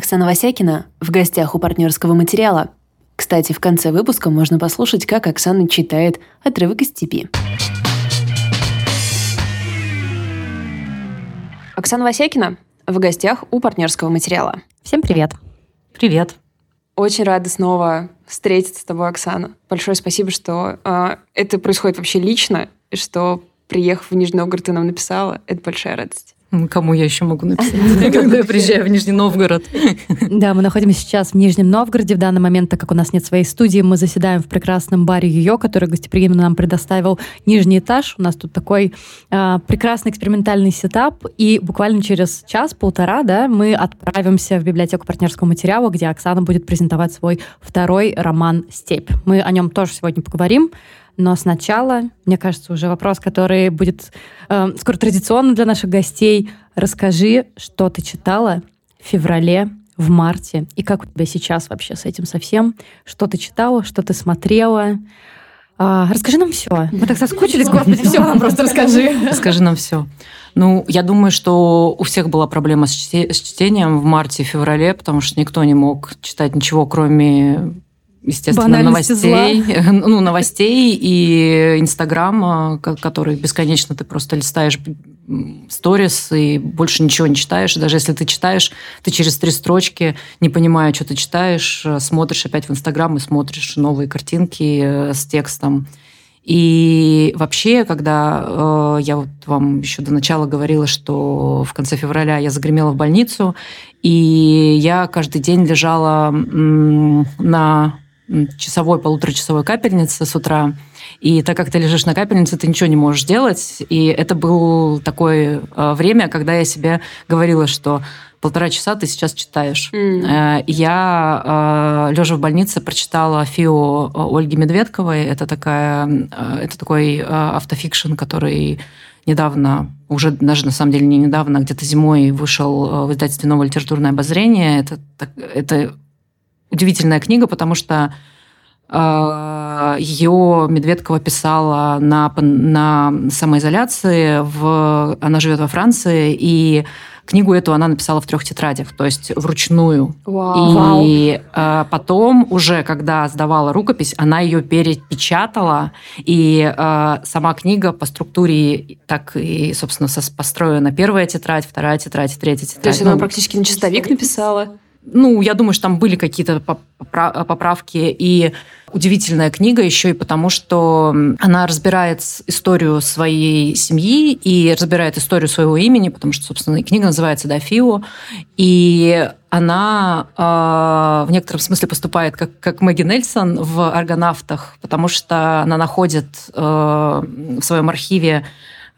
Оксана Васякина в гостях у партнерского материала. Кстати, в конце выпуска можно послушать, как Оксана читает отрывок из степи. Оксана Васякина в гостях у партнерского материала. Всем привет. Привет. Очень рада снова встретиться с тобой, Оксана. Большое спасибо, что э, это происходит вообще лично, и что, приехав в Нижний Новгород, ты нам написала. Это большая радость. Кому я еще могу написать, когда я приезжаю в Нижний Новгород? Да, мы находимся сейчас в Нижнем Новгороде. В данный момент, так как у нас нет своей студии, мы заседаем в прекрасном баре Ее, который гостеприимно нам предоставил нижний этаж. У нас тут такой э, прекрасный экспериментальный сетап. И буквально через час-полтора да, мы отправимся в библиотеку партнерского материала, где Оксана будет презентовать свой второй роман «Степь». Мы о нем тоже сегодня поговорим. Но сначала, мне кажется, уже вопрос, который будет э, скоро традиционным для наших гостей. Расскажи, что ты читала в феврале, в марте, и как у тебя сейчас вообще с этим совсем? Что ты читала, что ты смотрела? А, расскажи нам все. Мы так соскучились, господи, все нам просто расскажи. Расскажи нам все. Ну, я думаю, что у всех была проблема с, чтением в марте и феврале, потому что никто не мог читать ничего, кроме естественно, новостей, зла. ну, новостей и Инстаграма, который бесконечно ты просто листаешь сторис и больше ничего не читаешь. Даже если ты читаешь, ты через три строчки, не понимая, что ты читаешь, смотришь опять в Инстаграм и смотришь новые картинки э, с текстом. И вообще, когда э, я вот вам еще до начала говорила, что в конце февраля я загремела в больницу, и я каждый день лежала на часовой, полуторачасовой капельнице с утра. И так как ты лежишь на капельнице, ты ничего не можешь делать. И это было такое э, время, когда я себе говорила, что полтора часа ты сейчас читаешь. Mm. Я, э, лежа в больнице, прочитала Фио Ольги Медведковой. Это, такая, это такой автофикшн, который недавно, уже даже на самом деле не недавно, где-то зимой вышел в издательстве «Новое литературное обозрение». Это, это удивительная книга, потому что э, ее Медведкова писала на, на самоизоляции. В, она живет во Франции, и книгу эту она написала в трех тетрадях, то есть вручную. Вау. И э, потом уже, когда сдавала рукопись, она ее перепечатала, и э, сама книга по структуре так и, собственно, построена. Первая тетрадь, вторая тетрадь, третья тетрадь. То есть она ну, практически на чистовик написала? Ну, я думаю, что там были какие-то поправки. И удивительная книга еще и потому, что она разбирает историю своей семьи и разбирает историю своего имени, потому что, собственно, книга называется «Дафио». И она э, в некотором смысле поступает как, как Мэгги Нельсон в «Аргонавтах», потому что она находит э, в своем архиве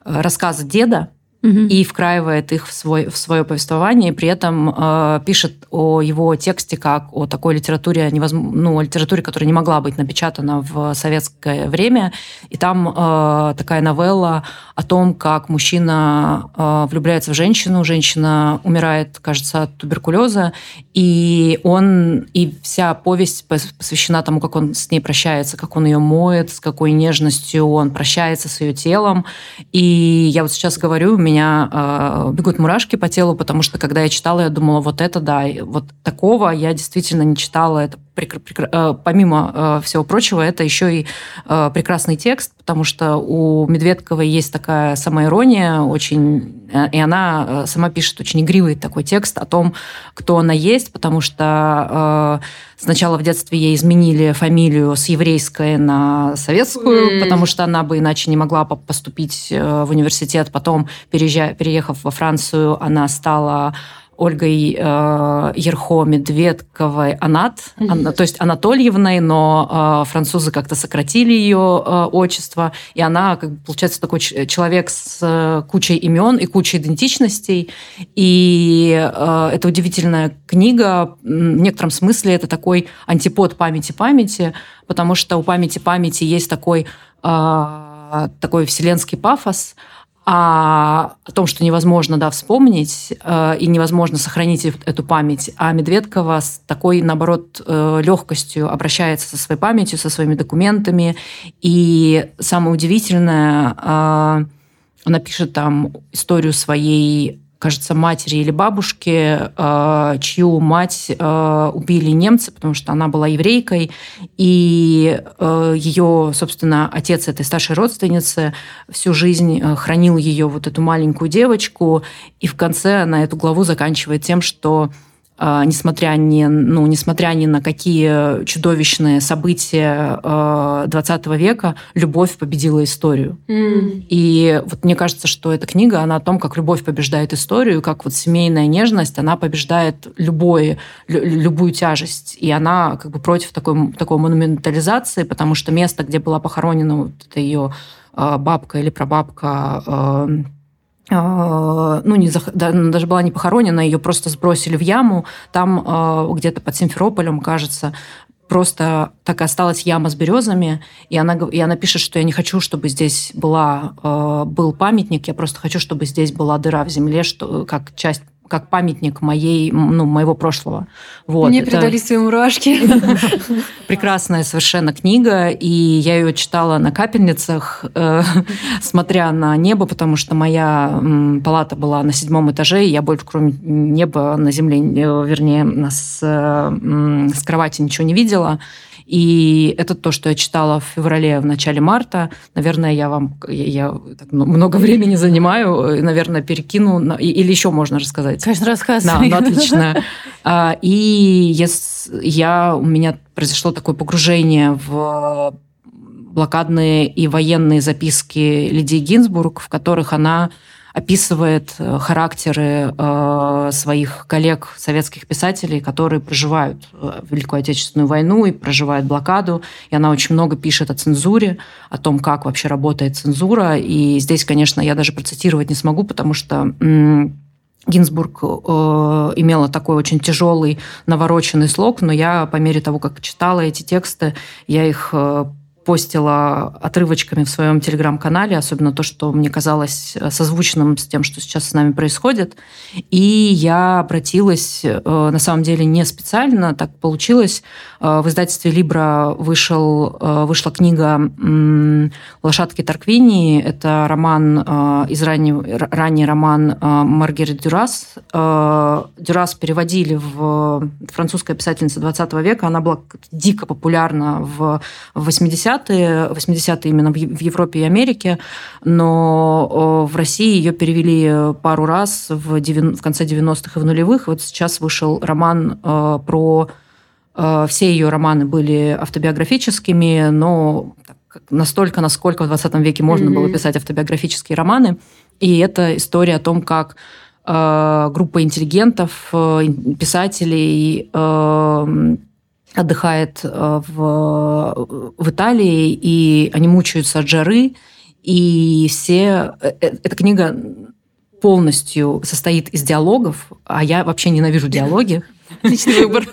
рассказы деда, и вкраивает их в, свой, в свое повествование, и при этом э, пишет о его тексте как о такой литературе, невозможно, ну, литературе, которая не могла быть напечатана в советское время. И там э, такая новелла о том, как мужчина э, влюбляется в женщину, женщина умирает, кажется, от туберкулеза, и он, и вся повесть посвящена тому, как он с ней прощается, как он ее моет, с какой нежностью он прощается с ее телом. И я вот сейчас говорю, у меня меня э, бегут мурашки по телу, потому что когда я читала, я думала, вот это да, вот такого я действительно не читала. Это прекр- прекр- э, помимо э, всего прочего, это еще и э, прекрасный текст, потому что у Медведковой есть такая самоирония очень, э, и она э, сама пишет очень игривый такой текст о том, кто она есть, потому что э, сначала в детстве ей изменили фамилию с еврейской на советскую, mm. потому что она бы иначе не могла поступить в университет. Потом, переезжая, переехав во Францию, она стала Ольгой э, Ерхо Медведковой Анат, mm-hmm. Ан, то есть Анатольевной, но э, французы как-то сократили ее э, отчество, и она, как бы, получается, такой человек с э, кучей имен и кучей идентичностей, и э, это удивительная книга, в некотором смысле это такой антипод памяти памяти, потому что у памяти памяти есть такой э, такой вселенский пафос, а о том, что невозможно да, вспомнить э, и невозможно сохранить эту память. А Медведкова с такой, наоборот, э, легкостью обращается со своей памятью, со своими документами. И самое удивительное, э, она пишет там историю своей кажется, матери или бабушки, э, чью мать э, убили немцы, потому что она была еврейкой, и э, ее, собственно, отец этой старшей родственницы всю жизнь хранил ее, вот эту маленькую девочку, и в конце она эту главу заканчивает тем, что несмотря ни, ну, несмотря ни на какие чудовищные события 20 а, века, любовь победила историю. Mm. И вот мне кажется, что эта книга, она о том, как любовь побеждает историю, как вот семейная нежность, она побеждает любой, любую тяжесть. И она как бы против такой, такой монументализации, потому что место, где была похоронена вот эта ее а, бабка или прабабка а, ну, не, даже была не похоронена, ее просто сбросили в яму. Там а, где-то под Симферополем, кажется, просто так и осталась яма с березами, и она, и она пишет, что я не хочу, чтобы здесь была, а, был памятник, я просто хочу, чтобы здесь была дыра в земле, что, как часть как памятник моей, ну, моего прошлого. Вот. Мне это... передали свои мурашки. Прекрасная совершенно книга, и я ее читала на капельницах, э, смотря на небо, потому что моя палата была на седьмом этаже, и я больше кроме неба на земле, э, вернее, с, с кровати ничего не видела. И это то, что я читала в феврале, в начале марта. Наверное, я вам я, я так много времени занимаю, наверное, перекину. Или еще можно рассказать? Конечно, рассказывай. Да, ну, отлично. А, и я, у меня произошло такое погружение в блокадные и военные записки Лидии Гинзбург, в которых она описывает э, характеры э, своих коллег, советских писателей, которые проживают э, Великую Отечественную войну и проживают блокаду. И она очень много пишет о цензуре, о том, как вообще работает цензура. И здесь, конечно, я даже процитировать не смогу, потому что Гинзбург э, имела такой очень тяжелый, навороченный слог, но я по мере того, как читала эти тексты, я их э, постила отрывочками в своем телеграм-канале, особенно то, что мне казалось э, созвучным с тем, что сейчас с нами происходит. И я обратилась, э, на самом деле, не специально, так получилось. Э, в издательстве «Либра» вышел, вышла книга «Лошадки Тарквини». Это роман, из ранний, ранний роман Маргарет Дюрас. Дюрас переводили в французская писательница 20 века. Она была дико популярна в 80 80-е, 80-е именно в Европе и Америке, но в России ее перевели пару раз в, 90, в конце 90-х и в нулевых. Вот сейчас вышел роман э, про... Э, все ее романы были автобиографическими, но настолько, насколько в 20 веке можно mm-hmm. было писать автобиографические романы. И это история о том, как э, группа интеллигентов, писателей отдыхает э, в, в Италии, и они мучаются от жары, и все... Э, э, эта книга полностью состоит из диалогов, а я вообще ненавижу диалоги. Отличный выбор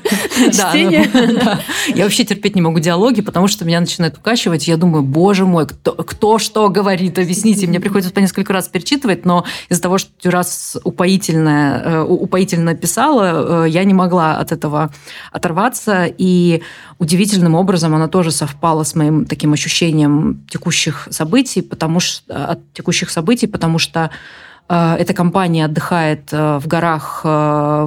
чтения. Да, Я вообще терпеть не могу диалоги, потому что меня начинает укачивать. Я думаю, боже мой, кто, что говорит, объясните. Мне приходится по несколько раз перечитывать, но из-за того, что Дюрас упоительно, э, упоительно писала, э, я не могла от этого оторваться. И удивительным образом она тоже совпала с моим таким ощущением текущих событий, потому что от текущих событий, потому что эта компания отдыхает э, в горах э,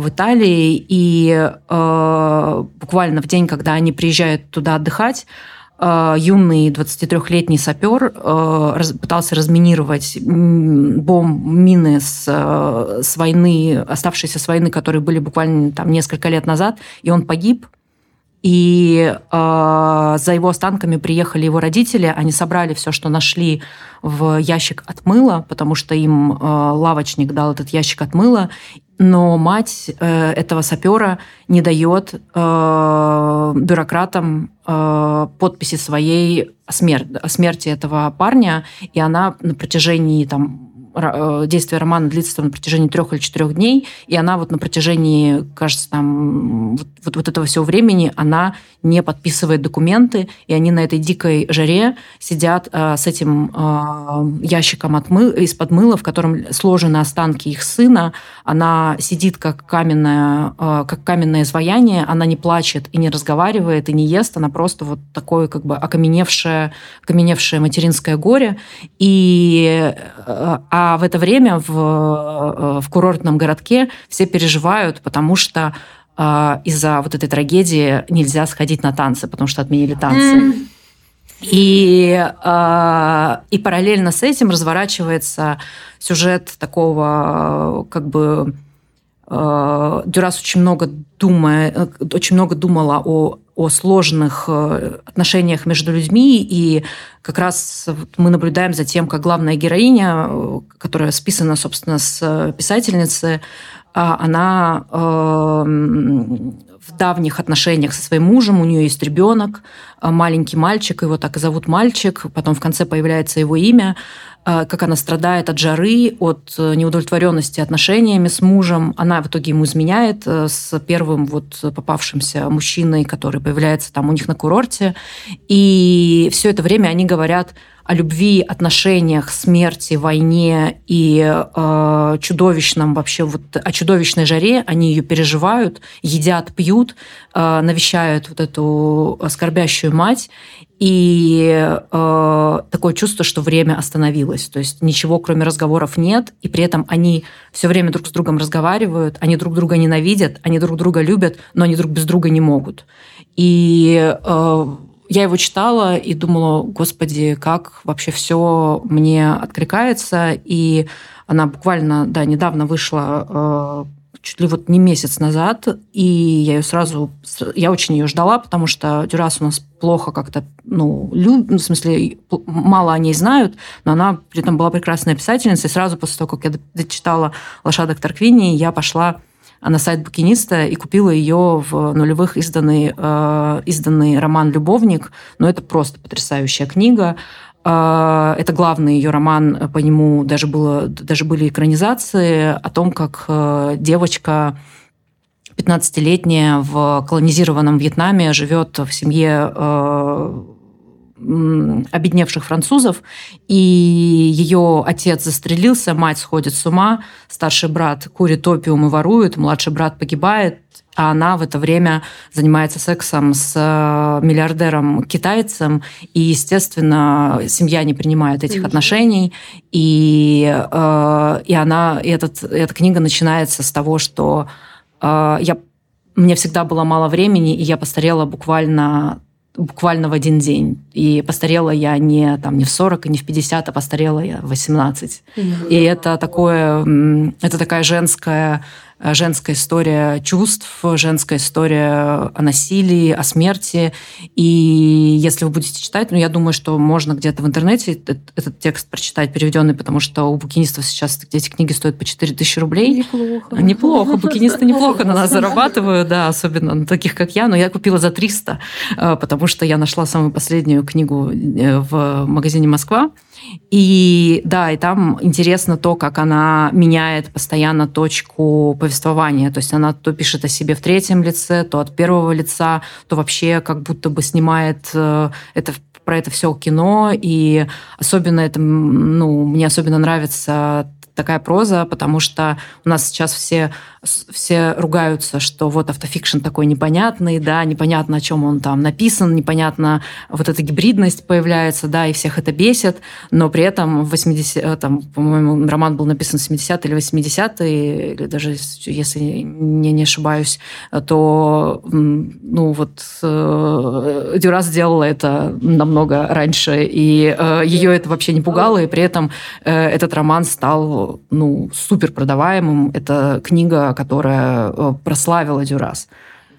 в Италии, и буквально в день, когда они приезжают туда отдыхать, юный 23-летний сапер пытался разминировать бомб, мины с, с войны, оставшиеся с войны, которые были буквально там несколько лет назад, и он погиб. И э, за его останками приехали его родители, они собрали все, что нашли в ящик от мыла, потому что им э, лавочник дал этот ящик от мыла, но мать э, этого сапера не дает э, бюрократам э, подписи своей о, смер- о смерти этого парня, и она на протяжении там действие романа длится на протяжении трех или четырех дней, и она вот на протяжении, кажется, там вот, вот, вот этого всего времени она не подписывает документы, и они на этой дикой жаре сидят э, с этим э, ящиком от из-под мыла, в котором сложены останки их сына. Она сидит как каменное, э, как каменное изваяние, она не плачет и не разговаривает, и не ест, она просто вот такое как бы окаменевшее, окаменевшее материнское горе. И, э, а в это время в, э, в курортном городке все переживают, потому что э, из-за вот этой трагедии нельзя сходить на танцы, потому что отменили танцы. Mm. И, э, и параллельно с этим разворачивается сюжет такого как бы э, Дюрас очень много думая, очень много думала о о сложных э, отношениях между людьми, и как раз мы наблюдаем за тем, как главная героиня, э, которая списана, собственно, с писательницы, а, она в давних отношениях со своим мужем, у нее есть ребенок, э, маленький мальчик, его так и зовут мальчик, потом в конце появляется его имя, э, как она страдает от жары, от э, неудовлетворенности отношениями с мужем. Она в итоге ему изменяет с первым вот попавшимся мужчиной, который появляется там у них на курорте. И все это время они говорят о любви, отношениях, смерти, войне и э, чудовищном вообще вот о чудовищной жаре. Они ее переживают, едят, пьют, э, навещают вот эту скорбящую мать. И э, такое чувство, что время остановилось. То есть ничего, кроме разговоров, нет. И при этом они все время друг с другом разговаривают, они друг друга ненавидят, они друг друга любят, но они друг без друга не могут. И э, я его читала и думала, господи, как вообще все мне откликается. И она буквально, да, недавно вышла чуть ли вот не месяц назад, и я ее сразу, я очень ее ждала, потому что Дюрас у нас плохо как-то, ну, люб, ну, в смысле, мало о ней знают, но она при этом была прекрасная писательница, и сразу после того, как я дочитала «Лошадок Тарквини», я пошла на сайт букиниста и купила ее в нулевых изданный, э, изданный роман «Любовник». Но это просто потрясающая книга. Э, это главный ее роман, по нему даже, было, даже были экранизации о том, как э, девочка 15-летняя в колонизированном Вьетнаме живет в семье э, обедневших французов, и ее отец застрелился, мать сходит с ума, старший брат курит опиум и ворует, младший брат погибает, а она в это время занимается сексом с э, миллиардером китайцем, и, естественно, семья не принимает этих отношений, и, э, и она, и этот, эта книга начинается с того, что э, я, мне всегда было мало времени, и я постарела буквально буквально в один день. И постарела я не, там, не в 40 и не в 50, а постарела я в 18. Mm-hmm. И это такое, это такая женская женская история чувств, женская история о насилии, о смерти. И если вы будете читать, ну, я думаю, что можно где-то в интернете этот, этот текст прочитать, переведенный, потому что у букинистов сейчас эти книги стоят по 4000 рублей. Неплохо. Неплохо. Букинисты неплохо на нас зарабатывают, да, особенно на таких, как я. Но я купила за 300, э, потому что я нашла самую последнюю книгу э, в магазине «Москва». И да, и там интересно то, как она меняет постоянно точку повествования. То есть она то пишет о себе в третьем лице, то от первого лица, то вообще как будто бы снимает э, это про это все кино, и особенно это, ну, мне особенно нравится такая проза, потому что у нас сейчас все, все ругаются, что вот автофикшн такой непонятный, да, непонятно, о чем он там написан, непонятно, вот эта гибридность появляется, да, и всех это бесит, но при этом в 80 э, там, по-моему, роман был написан в 70-е или 80-е, или даже, если не, не ошибаюсь, то, ну, вот э, Дюра сделала это намного раньше, и э, ее это вообще не пугало, и при этом этот роман стал ну, супер продаваемым. Это книга, которая э, прославила Дюрас.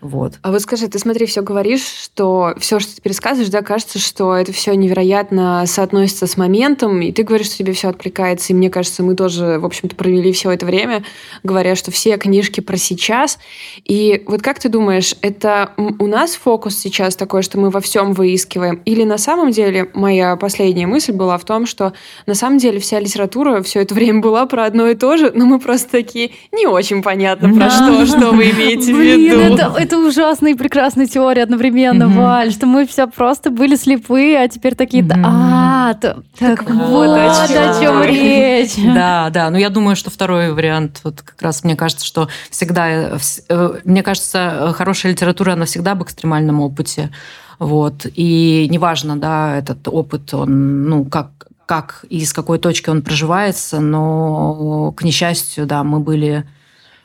Вот. А вот скажи, ты смотри, все говоришь, что все, что ты пересказываешь, да, кажется, что это все невероятно соотносится с моментом, и ты говоришь, что тебе все откликается, и мне кажется, мы тоже, в общем-то, провели все это время, говоря, что все книжки про сейчас. И вот как ты думаешь, это у нас фокус сейчас такой, что мы во всем выискиваем, или на самом деле моя последняя мысль была в том, что на самом деле вся литература все это время была про одно и то же, но мы просто такие не очень понятно про что, что вы имеете в виду это ужасная и прекрасная теория одновременно, mm-hmm. Валь, что мы все просто были слепые, а теперь такие, mm-hmm. а, то, так, так вот, о чем, о чем речь. Да, да, но я думаю, что второй вариант, вот как раз мне кажется, что всегда, э, э, мне кажется, хорошая литература, она всегда об экстремальном опыте. Вот. И неважно, да, этот опыт, он, ну, как, как и с какой точки он проживается, но, к несчастью, да, мы были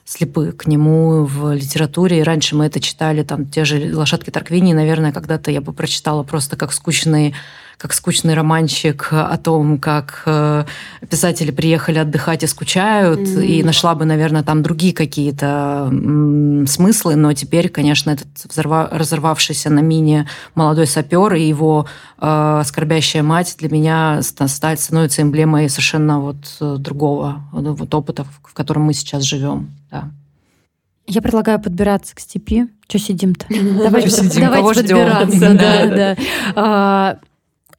слепы к нему в литературе. И раньше мы это читали, там, те же «Лошадки Тарквини», наверное, когда-то я бы прочитала просто как скучный как скучный романчик о том, как э, писатели приехали отдыхать и скучают, mm-hmm. и нашла бы, наверное, там другие какие-то смыслы, но теперь, конечно, этот взорва- разорвавшийся на мине молодой сапер и его э, скорбящая мать для меня стать становится эмблемой совершенно вот э, другого вот опыта, в котором мы сейчас живем. Да. Я предлагаю подбираться к степи. Что сидим-то? Давайте, сидим? Давайте подбираться. Да, да.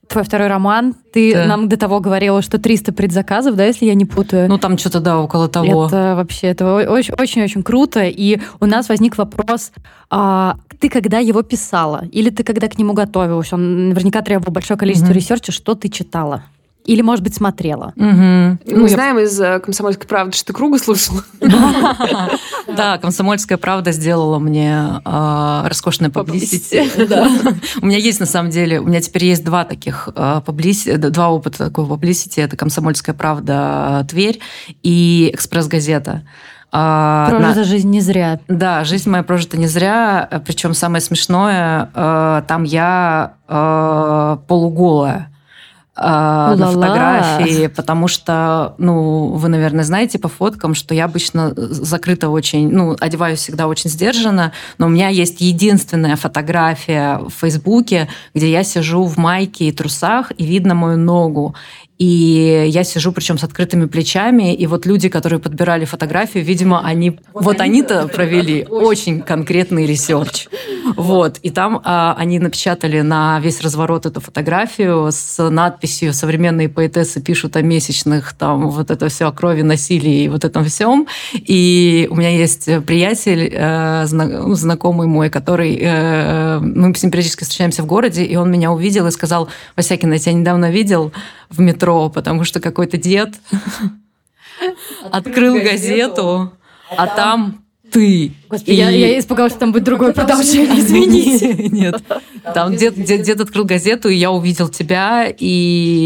Твой второй роман. Ты да. нам до того говорила, что 300 предзаказов, да, если я не путаю. Ну, там что-то, да, около того. Это вообще, это очень-очень круто. И у нас возник вопрос, а, ты когда его писала? Или ты когда к нему готовилась? Он наверняка требовал большое количество mm-hmm. research а. Что ты читала? Или, может быть, смотрела. Угу. Мы ну, знаем из э, «Комсомольской правды», что ты Круга слушала. Да, «Комсомольская правда» сделала мне а, роскошное паблисити. У меня есть, на самом деле, у меня теперь есть два таких а, паблисити, два опыта такого паблисити. Это «Комсомольская правда» Тверь и «Экспресс-газета». А, Прожита на... жизнь не зря. Да, жизнь моя прожита не зря. Причем самое смешное, там я полуголая э, на фотографии, потому что, ну, вы, наверное, знаете по фоткам, что я обычно закрыта очень, ну, одеваюсь всегда очень сдержанно, но у меня есть единственная фотография в Фейсбуке, где я сижу в майке и трусах, и видно мою ногу. И я сижу, причем с открытыми плечами, и вот люди, которые подбирали фотографию, видимо, они вот они-то провели очень конкретный research. Вот. И там а, они напечатали на весь разворот эту фотографию с надписью «Современные поэтессы пишут о месячных», там вот это все о крови, насилии и вот этом всем. И у меня есть приятель, э, ну, знакомый мой, который... Э, мы с ним периодически встречаемся в городе, и он меня увидел и сказал, «Васякина, я тебя недавно видел в метро, потому что какой-то дед открыл газету, а там ты. Господи, и... я, я испугалась, что там будет другое продолжение, извините. Нет, там дед, дед, дед открыл газету, и я увидел тебя, и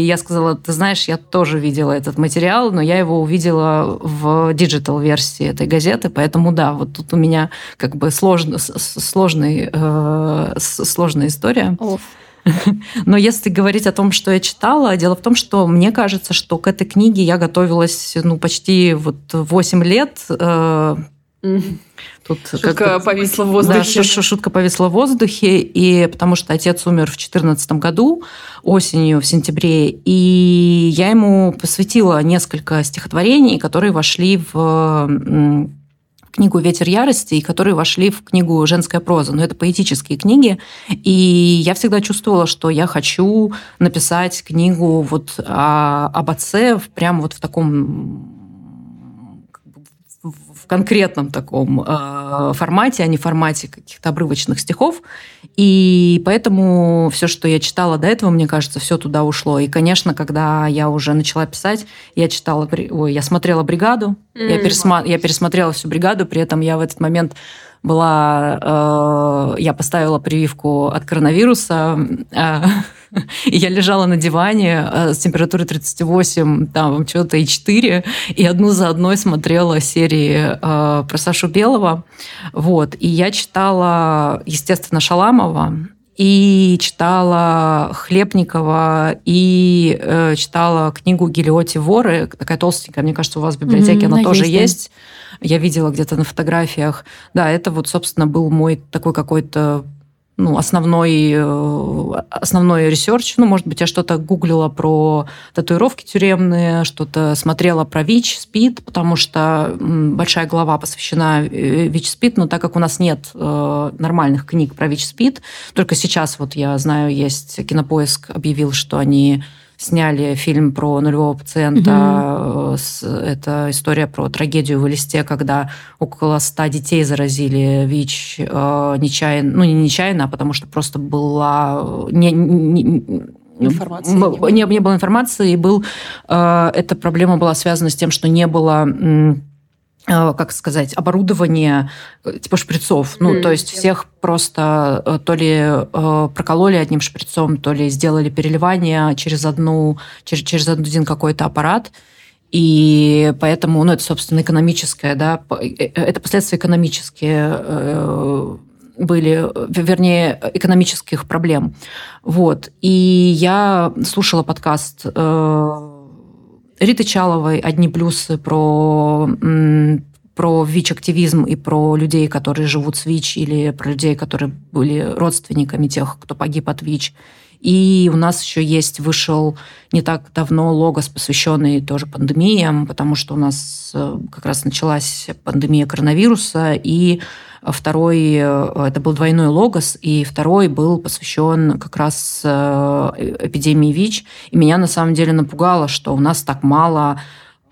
я сказала, ты знаешь, я тоже видела этот материал, но я его увидела в digital-версии этой газеты, поэтому да, вот тут у меня как бы сложно, сложный, э, сложная история. Оф. Но если говорить о том, что я читала, дело в том, что мне кажется, что к этой книге я готовилась ну, почти вот 8 лет. Э, Тут шутка повисла в воздухе. Да, шутка повисла в воздухе, и потому что отец умер в 2014 году, осенью, в сентябре, и я ему посвятила несколько стихотворений, которые вошли в книгу «Ветер ярости», которые вошли в книгу «Женская проза». Но это поэтические книги, и я всегда чувствовала, что я хочу написать книгу вот о, об отце прямо вот в таком в конкретном таком э, формате, а не формате каких-то обрывочных стихов. И поэтому все, что я читала до этого, мне кажется, все туда ушло. И, конечно, когда я уже начала писать, я читала, ой, я смотрела бригаду, mm-hmm. я, пересма, я пересмотрела всю бригаду, при этом я в этот момент была, э, я поставила прививку от коронавируса, э, и я лежала на диване э, с температурой 38, там что-то и 4, и одну за одной смотрела серии э, про Сашу Белого, вот, и я читала, естественно, Шаламова, и читала Хлебникова, и э, читала книгу Гелиоти «Воры», такая толстенькая, мне кажется, у вас в библиотеке mm-hmm, она тоже есть. есть. Я видела где-то на фотографиях. Да, это вот, собственно, был мой такой какой-то ну, основной, э, основной research. Ну, может быть, я что-то гуглила про татуировки тюремные, что-то смотрела про ВИЧ, СПИД, потому что большая глава посвящена э, ВИЧ, СПИД, но так как у нас нет э, нормальных книг про ВИЧ, СПИД, только сейчас, вот я знаю, есть Кинопоиск объявил, что они сняли фильм про нулевого пациента. Угу. Это история про трагедию в Элисте, когда около ста детей заразили ВИЧ э, нечаянно, ну не нечаянно, а потому что просто была не, не, информации не, не было информации, и был, э, эта проблема была связана с тем, что не было как сказать, оборудование типа шприцов. Ну, mm. то есть всех просто то ли прокололи одним шприцом, то ли сделали переливание через одну, через, через один какой-то аппарат. И поэтому, ну, это, собственно, экономическое, да, это последствия экономические были, вернее, экономических проблем. Вот. И я слушала подкаст э, Риты Чаловой «Одни плюсы» про про ВИЧ-активизм и про людей, которые живут с ВИЧ, или про людей, которые были родственниками тех, кто погиб от ВИЧ. И у нас еще есть, вышел не так давно логос, посвященный тоже пандемиям, потому что у нас э, как раз началась пандемия коронавируса, и Второй, э, это был двойной логос, и второй был посвящен как раз э, эпидемии ВИЧ. И меня на самом деле напугало, что у нас так мало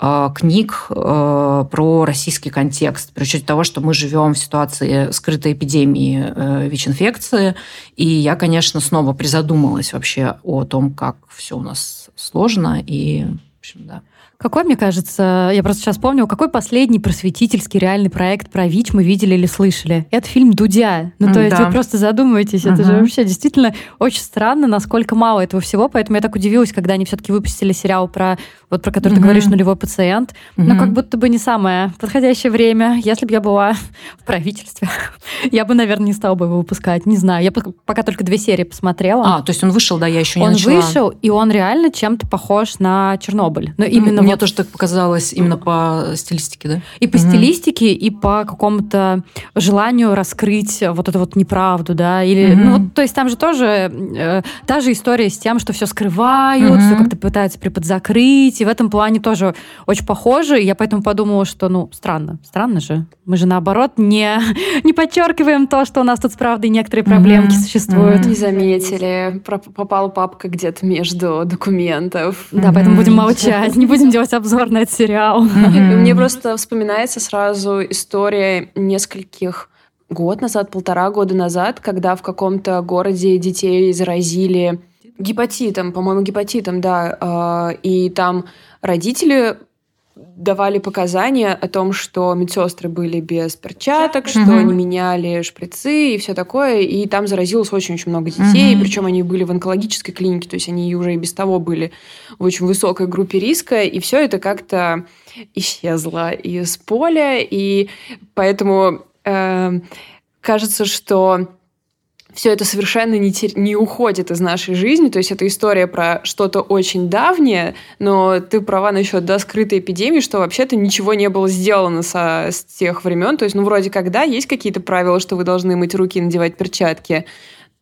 э, книг про российский контекст, при учете того, что мы живем в ситуации скрытой эпидемии ВИЧ-инфекции. И я, конечно, снова призадумалась вообще о том, как все у нас сложно. И, в общем, да. Какой, мне кажется, я просто сейчас помню, какой последний просветительский реальный проект про ВИЧ мы видели или слышали? Это фильм «Дудя». Ну, то да. есть вы просто задумываетесь, это же вообще действительно очень странно, насколько мало этого всего, поэтому я так удивилась, когда они все-таки выпустили сериал про, вот про который ты говоришь, «Нулевой пациент», но как будто бы не самое подходящее время. Если бы я была в правительстве, я бы, наверное, не стала бы его выпускать, не знаю. Я пока только две серии посмотрела. А, то есть он вышел, да, я еще не он начала. Он вышел, и он реально чем-то похож на Чернобыль. Но именно мне тоже так показалось именно по стилистике, да? И по угу. стилистике, и по какому-то желанию раскрыть вот эту вот неправду, да, или, угу. ну, вот, то есть там же тоже э, та же история с тем, что все скрывают, угу. все как-то пытаются приподзакрыть, и в этом плане тоже очень похоже, и я поэтому подумала, что, ну, странно, странно же. Мы же, наоборот, не, не подчеркиваем то, что у нас тут с правдой некоторые проблемки угу. существуют. Не заметили, попала папка где-то между документов. Да, поэтому будем молчать, не будем делать обзор на этот сериал. Mm-hmm. Мне просто вспоминается сразу история нескольких год назад, полтора года назад, когда в каком-то городе детей заразили гепатитом, по-моему, гепатитом, да, а, и там родители давали показания о том, что медсестры были без перчаток, что угу. они меняли шприцы и все такое, и там заразилось очень-очень много детей, угу. причем они были в онкологической клинике, то есть они уже и без того были в очень высокой группе риска, и все это как-то исчезло из поля, и поэтому э, кажется, что все это совершенно не, тер... не уходит из нашей жизни. То есть это история про что-то очень давнее, но ты права насчет да, скрытой эпидемии, что вообще-то ничего не было сделано со... с тех времен. То есть, ну, вроде как, да, есть какие-то правила, что вы должны мыть руки и надевать перчатки.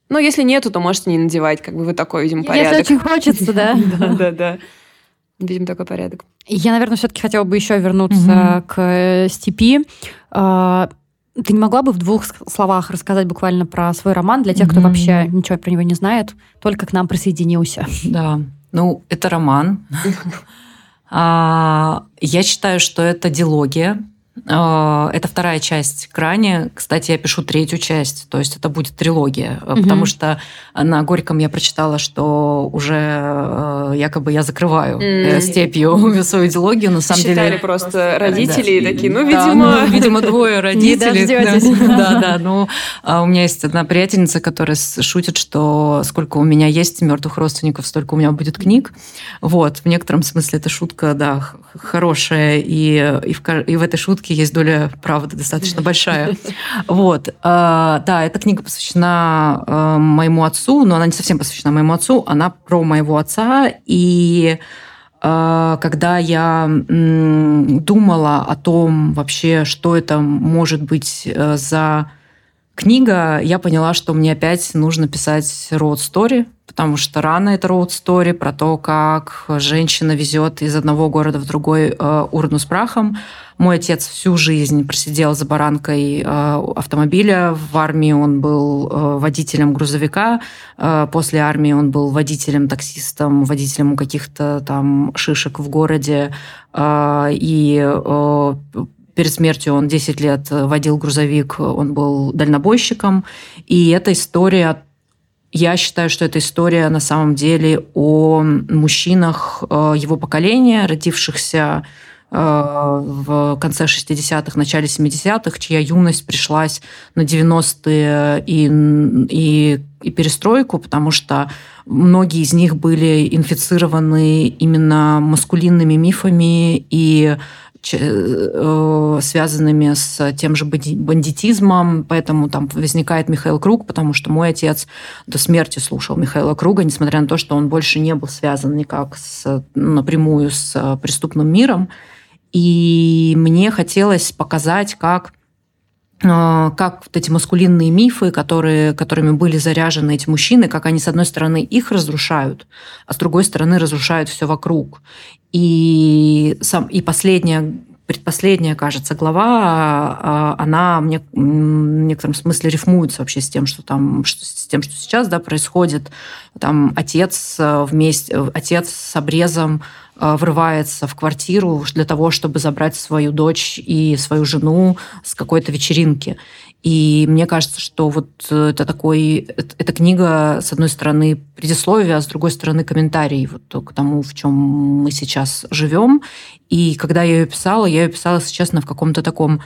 Но если нету, то можете не надевать, как бы вы такой, видимо, порядок. Если очень хочется, да. Да-да-да. Видим такой порядок. Я, наверное, все-таки хотела бы еще вернуться к э, степи. Ты не могла бы в двух словах рассказать буквально про свой роман для тех, кто mm-hmm. вообще ничего про него не знает, только к нам присоединился? Да, ну, это роман. А, я считаю, что это дилогия. А, это вторая часть Крани. Кстати, я пишу третью часть, то есть это будет трилогия, угу. потому что на Горьком я прочитала, что уже э, якобы я закрываю mm. степью свою идеологию. На самом Считали деле просто родители да. такие, ну, видимо... Да, ну, видимо, двое родителей. Да, да. Ну, а у меня есть одна приятельница, которая шутит, что сколько у меня есть мертвых родственников, столько у меня будет книг. Вот, в некотором смысле эта шутка, да, хорошая, и, и, в, и в этой шутке есть доля правды достаточно большая. Вот. А, да, эта книга посвящена а, моему отцу, но она не совсем посвящена моему отцу, она про моего отца, и а, когда я думала о том вообще, что это может быть э, за книга, я поняла, что мне опять нужно писать road story, потому что рано это road story про то, как женщина везет из одного города в другой э, урну с прахом. Мой отец всю жизнь просидел за баранкой э, автомобиля. В армии он был э, водителем грузовика. Э, после армии он был водителем, таксистом, водителем каких-то там шишек в городе. Э, и э, перед смертью он 10 лет водил грузовик, он был дальнобойщиком. И эта история я считаю, что эта история на самом деле о мужчинах э, его поколения, родившихся в конце 60-х, начале 70-х, чья юность пришлась на 90-е и, и, и перестройку, потому что многие из них были инфицированы именно маскулинными мифами и Э, связанными с тем же бандитизмом, поэтому там возникает Михаил Круг, потому что мой отец до смерти слушал Михаила Круга, несмотря на то, что он больше не был связан никак с, напрямую с преступным миром. И мне хотелось показать, как э, как вот эти маскулинные мифы, которые, которыми были заряжены эти мужчины, как они, с одной стороны, их разрушают, а с другой стороны, разрушают все вокруг. И, сам, и последняя предпоследняя, кажется, глава, а, она мне в некотором смысле рифмуется вообще с тем, что там, что, с тем, что сейчас да, происходит. Там отец э, вместе, отец с обрезом э, врывается в квартиру для того, чтобы забрать свою дочь и свою жену с какой-то вечеринки. И мне кажется, что вот э, это такой, эта книга, с одной стороны, предисловие, а с другой стороны, комментарий вот к тому, в чем мы сейчас живем. И когда я ее писала, я ее писала, если честно, в каком-то таком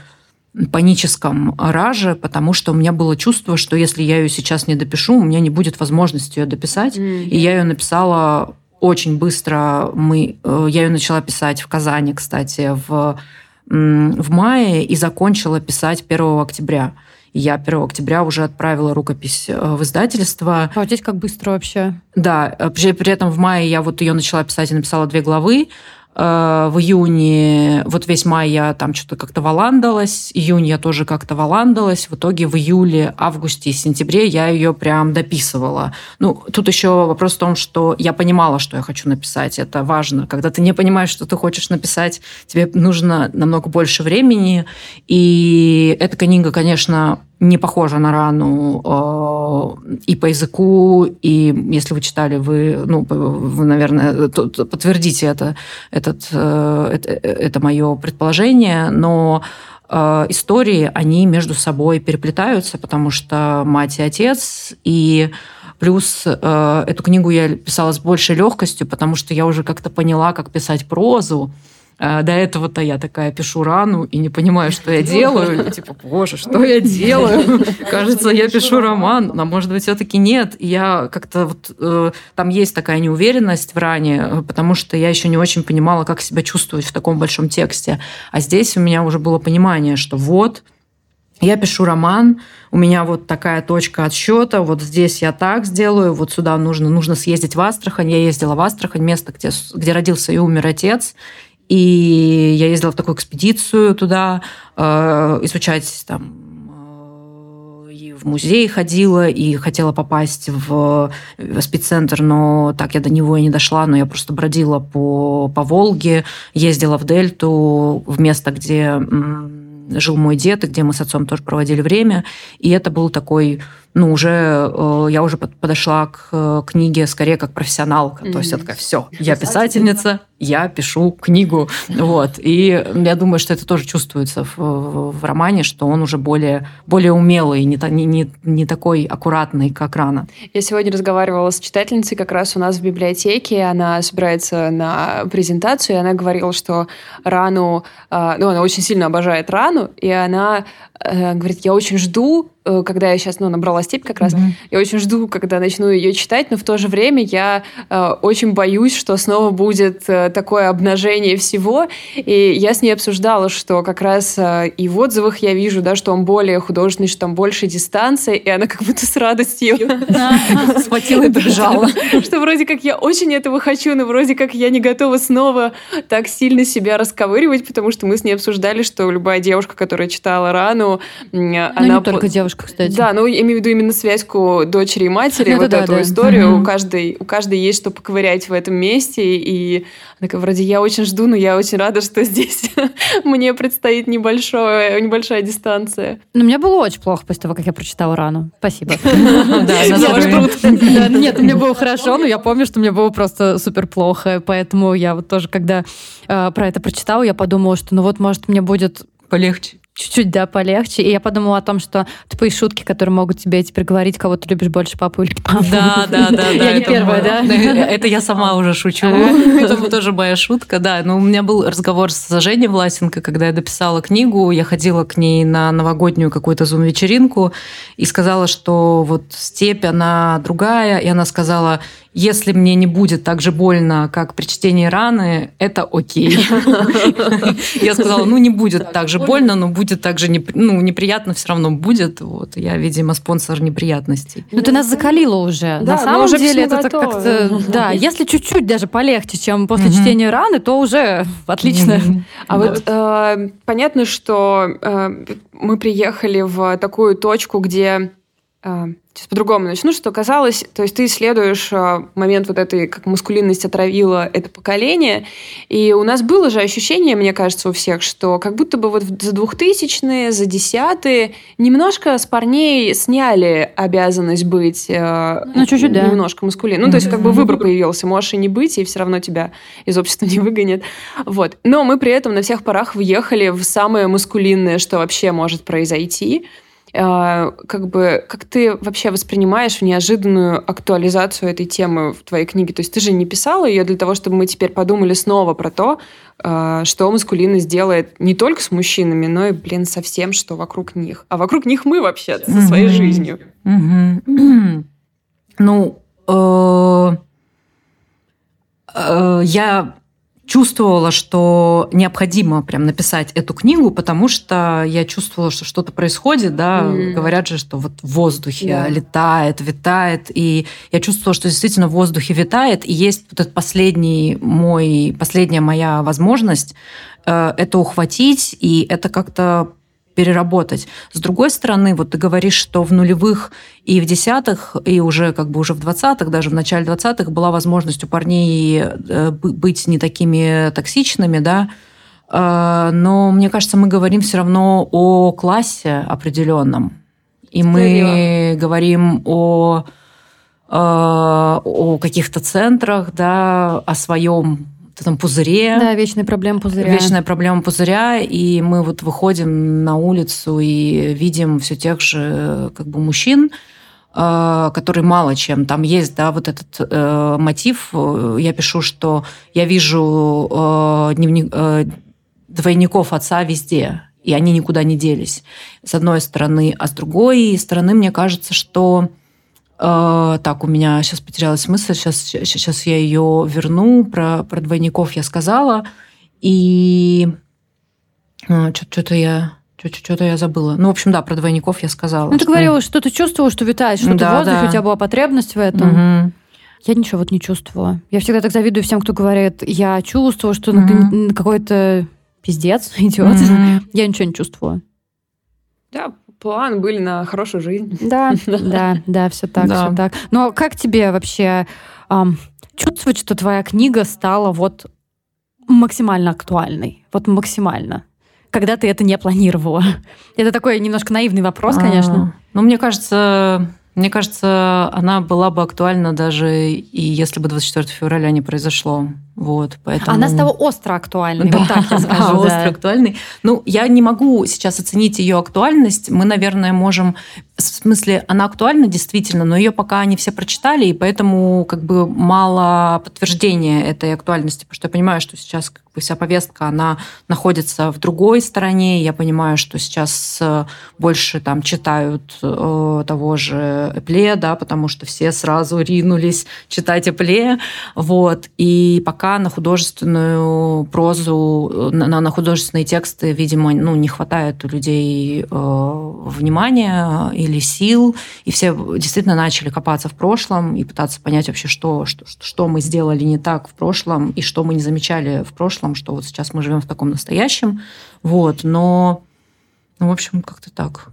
паническом раже, потому что у меня было чувство, что если я ее сейчас не допишу, у меня не будет возможности ее дописать. Mm-hmm. И я ее написала очень быстро. Мы, э, я ее начала писать в Казани, кстати, в, в мае и закончила писать 1 октября. Я 1 октября уже отправила рукопись э, в издательство. А здесь как быстро вообще? Да, э, при, при этом в мае я вот ее начала писать и написала две главы. Э, в июне, вот весь май я там что-то как-то валандалась, июнь я тоже как-то валандалась, в итоге в июле, августе и сентябре я ее прям дописывала. Ну, тут еще вопрос в том, что я понимала, что я хочу написать, это важно. Когда ты не понимаешь, что ты хочешь написать, тебе нужно намного больше времени, и эта книга, конечно, не похожа на рану э, и по языку, и если вы читали, вы, ну, вы наверное, подтвердите это, этот, э, это, это мое предположение, но э, истории, они между собой переплетаются, потому что мать и отец, и Плюс э, эту книгу я писала с большей легкостью, потому что я уже как-то поняла, как писать прозу. А, до этого-то я такая пишу рану и не понимаю, что я делаю. И, типа, боже, что я делаю? Кажется, я пишу роман, а может быть, все-таки нет. Я как-то вот... Э, там есть такая неуверенность в ране, потому что я еще не очень понимала, как себя чувствовать в таком большом тексте. А здесь у меня уже было понимание, что вот, я пишу роман, у меня вот такая точка отсчета, вот здесь я так сделаю, вот сюда нужно, нужно съездить в Астрахань. Я ездила в Астрахань, место, где, где родился и умер отец, и я ездила в такую экспедицию туда, э, изучать там э, и в музей ходила, и хотела попасть в спеццентр, но так я до него и не дошла, но я просто бродила по, по Волге, ездила в Дельту, в место, где жил мой дед, и где мы с отцом тоже проводили время. И это был такой, ну, уже, э, я уже подошла к э, книге скорее как профессионалка. Mm-hmm. То есть я такая, все, я писательница, я пишу книгу. Вот. И я думаю, что это тоже чувствуется в, в, в романе, что он уже более, более умелый, не, не, не, не такой аккуратный, как рано. Я сегодня разговаривала с читательницей как раз у нас в библиотеке. Она собирается на презентацию, и она говорила, что рану... А, ну, она очень сильно обожает рану, и она э, говорит, я очень жду Э, когда я сейчас, ну, набрала степь как раз, mm-hmm. я очень жду, когда начну ее читать, но в то же время я э, очень боюсь, что снова будет э, такое обнажение всего. И я с ней обсуждала, что как раз э, и в отзывах я вижу, да, что он более художественный, что там больше дистанция, и она как будто с радостью схватила и побежала. Что вроде как я очень этого хочу, но вроде как я не готова снова так сильно себя расковыривать, потому что мы с ней обсуждали, что любая девушка, которая читала рану, она... не только девушка девушка, кстати. Да, ну, я имею в виду именно связку дочери и матери, вот эту историю. У, каждой, у каждой есть что поковырять в этом месте, и такая, вроде, я очень жду, но я очень рада, что здесь мне предстоит небольшое, небольшая дистанция. Но ну, мне было очень плохо после того, как я прочитала рану. Спасибо. Нет, мне было хорошо, но я помню, что мне было просто супер плохо, поэтому я вот тоже, когда э, про это прочитала, я подумала, что ну вот, может, мне будет полегче. Чуть-чуть, да, полегче. И я подумала о том, что тупые шутки, которые могут тебе теперь говорить, кого ты любишь больше, папу или папу. Да, да, да. Я не первая, да? Это я сама уже шучу. Это тоже моя шутка, да. Но у меня был разговор с Женей Власенко, когда я дописала книгу, я ходила к ней на новогоднюю какую-то зум-вечеринку и сказала, что вот степь, она другая, и она сказала, если мне не будет так же больно, как при чтении раны, это окей. Я сказала, ну не будет так же больно, но будет так же ну, неприятно все равно будет. Вот я, видимо, спонсор неприятностей. Ну ты нас закалила уже. На самом деле это как-то, да, если чуть-чуть даже полегче, чем после чтения раны, то уже отлично. А вот э, понятно, что э, мы приехали в такую точку, где сейчас по-другому начну, что казалось, то есть ты исследуешь а, момент вот этой, как мускулинность отравила это поколение, и у нас было же ощущение, мне кажется, у всех, что как будто бы вот за двухтысячные, за десятые немножко с парней сняли обязанность быть э, ну, чуть-чуть, да. немножко мускулин. Ну, то есть как бы выбор появился, можешь и не быть, и все равно тебя из общества не выгонят. Вот. Но мы при этом на всех парах въехали в самое мускулинное, что вообще может произойти – а, как бы, как ты вообще воспринимаешь неожиданную актуализацию этой темы в твоей книге? То есть ты же не писала ее для того, чтобы мы теперь подумали снова про то, а, что маскулинность делает не только с мужчинами, но и, блин, со всем, что вокруг них. А вокруг них мы вообще со своей жизнью. Ну, э, э, я чувствовала, что необходимо прям написать эту книгу, потому что я чувствовала, что что-то происходит, да, mm. говорят же, что вот в воздухе yeah. летает, витает, и я чувствовала, что действительно в воздухе витает, и есть вот этот последний мой, последняя моя возможность э, это ухватить, и это как-то переработать. С другой стороны, вот ты говоришь, что в нулевых и в десятых, и уже как бы уже в двадцатых, даже в начале двадцатых была возможность у парней э, быть не такими токсичными, да, э, но мне кажется, мы говорим все равно о классе определенном. И мы говорим о, э, о каких-то центрах, да, о своем этом пузыре. Да, вечная проблема пузыря. Вечная проблема пузыря, и мы вот выходим на улицу и видим все тех же как бы мужчин, э, которые мало чем. Там есть, да, вот этот э, мотив. Я пишу, что я вижу э, дневник, э, двойников отца везде, и они никуда не делись. С одной стороны, а с другой стороны, мне кажется, что Uh, так, у меня сейчас потерялась мысль, сейчас, сейчас я ее верну. Про, про двойников я сказала. И uh, что-то я что-то я забыла. Ну, в общем, да, про двойников я сказала. Ну, ты что... говорила, что ты чувствовала, что витаешь, что да, ты в воздухе, да. у тебя была потребность в этом. Угу. Я ничего вот не чувствовала. Я всегда так завидую всем, кто говорит, я чувствовала, что угу. какой-то пиздец идет. Угу. Я ничего не чувствовала. Да, план были на хорошую жизнь. Да, да, да, все так, все так. Но как тебе вообще чувствовать, что твоя книга стала вот максимально актуальной? Вот максимально. Когда ты это не планировала? Это такой немножко наивный вопрос, конечно. А, ну, мне кажется, мне кажется, она была бы актуальна даже и если бы 24 февраля не произошло. Вот, поэтому... Она стала остро актуальной, да, вот так я скажу. Да, остро актуальной. Ну, я не могу сейчас оценить ее актуальность. Мы, наверное, можем... В смысле, она актуальна действительно, но ее пока не все прочитали, и поэтому как бы мало подтверждения этой актуальности, потому что я понимаю, что сейчас как бы вся повестка, она находится в другой стороне. Я понимаю, что сейчас э, больше там читают э, того же Эпле, да, потому что все сразу ринулись читать Эпле. Вот. И пока пока на художественную прозу, на, на художественные тексты, видимо, ну, не хватает у людей э, внимания или сил, и все действительно начали копаться в прошлом и пытаться понять вообще, что, что, что мы сделали не так в прошлом, и что мы не замечали в прошлом, что вот сейчас мы живем в таком настоящем. Вот, но, ну, в общем, как-то так.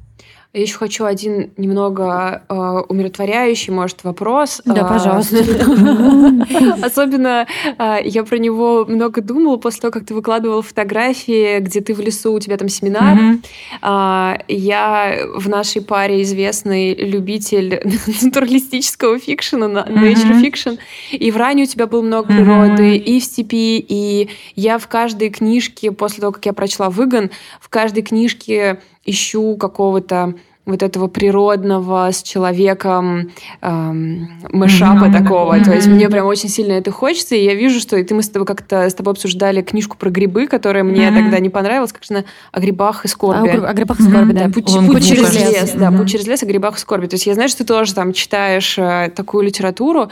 Я еще хочу один немного э, умиротворяющий, может, вопрос. Да, А, пожалуйста. Особенно э, я про него много думала после того, как ты выкладывала фотографии, где ты в лесу, у тебя там семинар. А, Я в нашей паре известный любитель натуралистического фикшена, nature fiction. И в Ране у тебя было много природы, и в степи, и я в каждой книжке, после того, как я прочла «Выгон», в каждой книжке ищу какого-то вот этого природного с человеком эм, мэшапа Мгм. такого. То есть мне прям очень сильно это хочется, и я вижу, что и ты мы с тобой как-то с тобой обсуждали книжку про грибы, которая мне тогда не понравилась, как же она о грибах и А, скорби. о гри- о грибах и скорби, Да, да. путь, через лес, да, путь через лес о грибах и скорби. То есть я знаю, что ты тоже там читаешь э, такую литературу.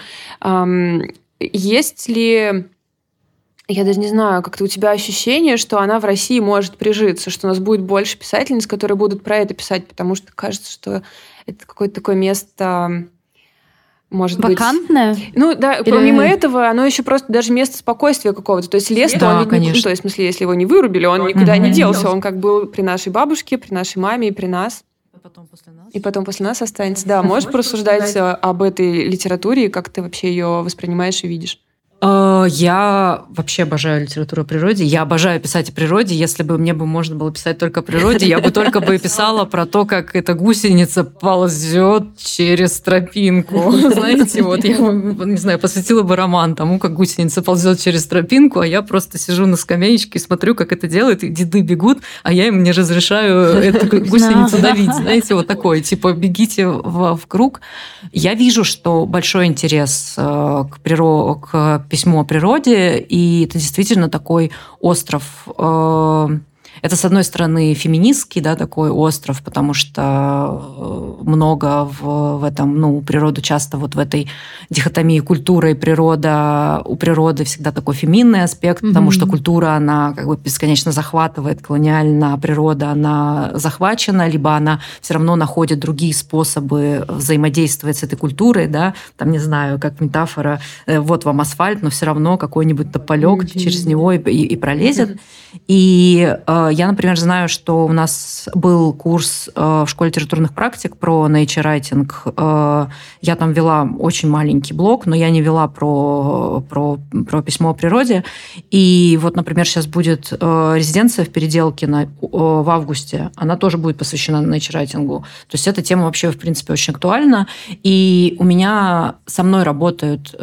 Есть ли я даже не знаю, как-то у тебя ощущение, что она в России может прижиться, что у нас будет больше писательниц, которые будут про это писать, потому что кажется, что это какое-то такое место, может быть... Вакантная? Ну да, Или- помимо этого, оно еще просто даже место спокойствия какого-то. То есть лес, Да, он ведь не- конечно. ну, то есть, в смысле, если его не вырубили, он никуда не делся. Он как был при нашей бабушке, при нашей маме и при нас. И потом после нас останется. Да, можешь порассуждать об этой литературе, и как ты вообще ее воспринимаешь и видишь? Э, Я вообще обожаю литературу о природе. Я обожаю писать о природе. Если бы мне бы можно было писать только о природе, я бы только бы писала про то, как эта гусеница ползет через тропинку. Знаете, вот я, не знаю, посвятила бы роман тому, как гусеница ползет через тропинку, а я просто сижу на скамеечке и смотрю, как это делает, и деды бегут, а я им не разрешаю эту гусеницу давить. Знаете, вот такое, типа, бегите в, в круг. Я вижу, что большой интерес э, к, приро- к письму о природе, и это действительно такой остров. э, Это, с одной стороны, феминистский, да, такой остров, потому что э, много в, в этом, ну, природу часто вот в этой дихотомии культура и природа, у природы всегда такой феминный аспект, потому Мгм. что культура, она как бы бесконечно захватывает колониально, а природа, она захвачена, либо она все равно находит другие способы взаимодействовать с этой культурой, да, там, не знаю, как метафора, э, вот вам асфальт, но все равно какой-нибудь тополек через него и, и- и пролезет. И э, я, например, знаю, что у нас был курс э, в школе литературных практик про nature writing. Э, я там вела очень маленький блог, но я не вела про, про, про письмо о природе. И вот, например, сейчас будет э, резиденция в Переделке на, в августе. Она тоже будет посвящена nature writing. То есть эта тема вообще, в принципе, очень актуальна. И у меня со мной работают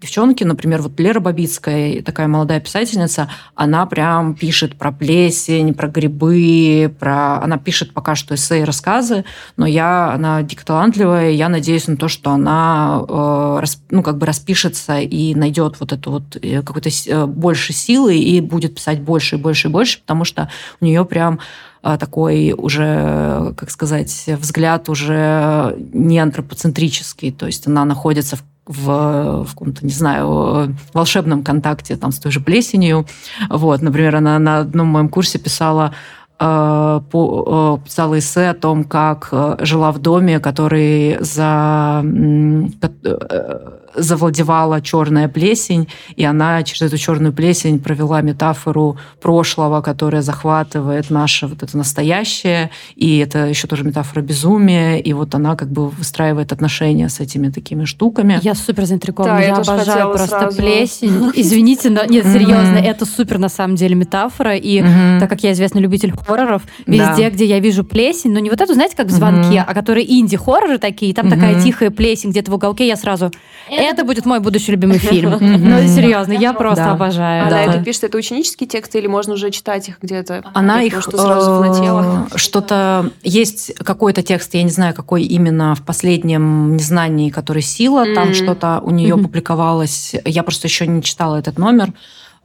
девчонки, например, вот Лера Бабицкая, такая молодая писательница, она прям пишет про плесень, про грибы, про... Она пишет пока что эссе и рассказы, но я, она дико талантливая, я надеюсь на то, что она э, ну, как бы распишется и найдет вот эту вот э, какой-то с- э, больше силы и будет писать больше и больше и больше, потому что у нее прям э, такой уже, как сказать, взгляд уже не антропоцентрический, то есть она находится в в, в каком-то, не знаю, волшебном контакте там, с той же плесенью. Вот, например, она на одном моем курсе писала э, э, писала эссе о том, как э, жила в доме, который за, э, завладевала черная плесень, и она через эту черную плесень провела метафору прошлого, которая захватывает наше вот это настоящее, и это еще тоже метафора безумия, и вот она как бы выстраивает отношения с этими такими штуками. Я супер заинтригована. Да, я я обожаю просто сразу. плесень. Извините, но нет, серьезно, это супер на самом деле метафора. И Мгм. так как я известный любитель хорроров, Да. везде, где я вижу плесень, но не вот эту, знаете, как в звонке, Мгм. а которые инди-хорроры такие, там Мгм. такая тихая плесень где-то в уголке, я сразу... Это будет мой будущий любимый фильм. Ну, серьезно, я просто обожаю. Она это пишет, это ученические тексты, или можно уже читать их где-то? Она их э, что-то есть какой-то текст, я не знаю, какой именно в последнем незнании, который сила, там что-то у нее публиковалось. Я просто еще не читала этот номер.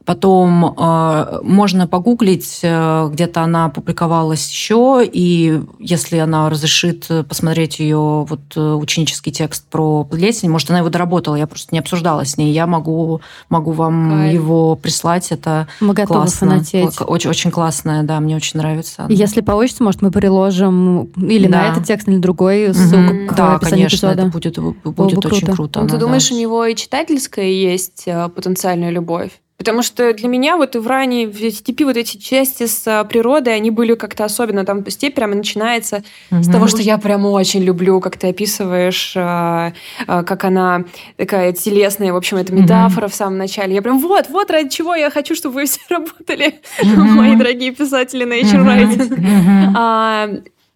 Потом э, можно погуглить, э, где-то она публиковалась еще, и если она разрешит э, посмотреть ее вот э, ученический текст про плесень, может, она его доработала, я просто не обсуждала с ней, я могу, могу вам Кайф. его прислать, это Мы готовы классно. фанатеть. Очень, очень классная, да, мне очень нравится. Если получится, может, мы приложим или на Да. этот текст, или на другой ссылку к Да, конечно, эпизода. это будет, будет бы очень круто. круто. Ну, ты она, думаешь, да. у него и читательская есть э, потенциальная любовь? Потому что для меня вот в ранней в степи вот эти части с а, природой, они были как-то особенно. Там степь прямо начинается угу. с того, что я прям очень люблю, как ты описываешь, а, а, как она такая телесная, в общем, это метафора угу. в самом начале. Я прям вот, вот ради чего я хочу, чтобы вы все работали, угу. мои дорогие писатели Nature Writing. Угу. А,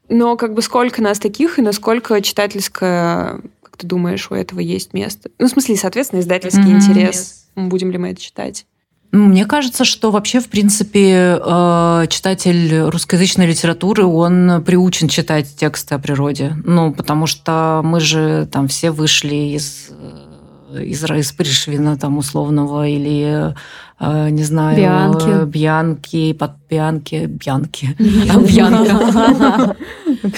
но как бы сколько нас таких и насколько читательская как ты думаешь, у этого есть место? Ну, в смысле, соответственно, издательский mm-hmm. интерес. Будем ли мы это читать? Мне кажется, что вообще, в принципе, э, читатель русскоязычной литературы, он приучен читать тексты о природе. Ну, потому что мы же там все вышли из э, из, из Пришвина там условного или не знаю Бианки, Бьянки, под Бьянки, Бьянки, Бьянка.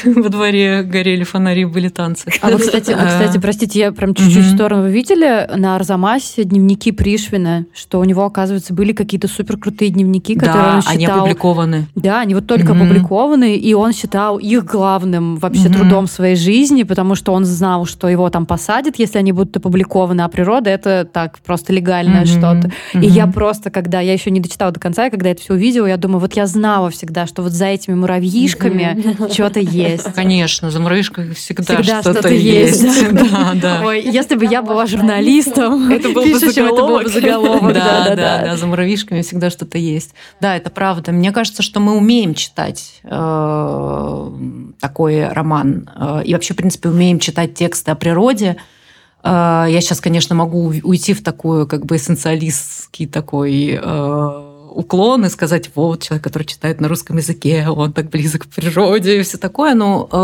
Во дворе горели фонари, были танцы. А вы, кстати, а, кстати, простите, я прям чуть-чуть в сторону. Вы видели на Арзамасе дневники Пришвина, что у него, оказывается, были какие-то супер крутые дневники, которые он считал... они опубликованы. Да, они вот только опубликованы, и он считал их главным вообще трудом своей жизни, потому что он знал, что его там посадят, если они будут опубликованы, а природа это так просто легальное что-то. И я просто, когда я еще не дочитала до конца, и когда это все увидела, я думаю, вот я знала всегда, что вот за этими муравьишками что-то есть. Конечно, за муравьишками всегда, всегда что-то, что есть. есть. Да, да. Ой, если бы я была журналистом, это был бы заголовок. Это был бы заголовок. Да, да, да, да, за муравьишками всегда что-то есть. Да, это правда. Мне кажется, что мы умеем читать э, такой роман. Э, и вообще, в принципе, умеем читать тексты о природе. Э, я сейчас, конечно, могу уйти в такую как бы эссенциалистский такой уклон и сказать, вот, человек, который читает на русском языке, он так близок к природе и все такое. Но э,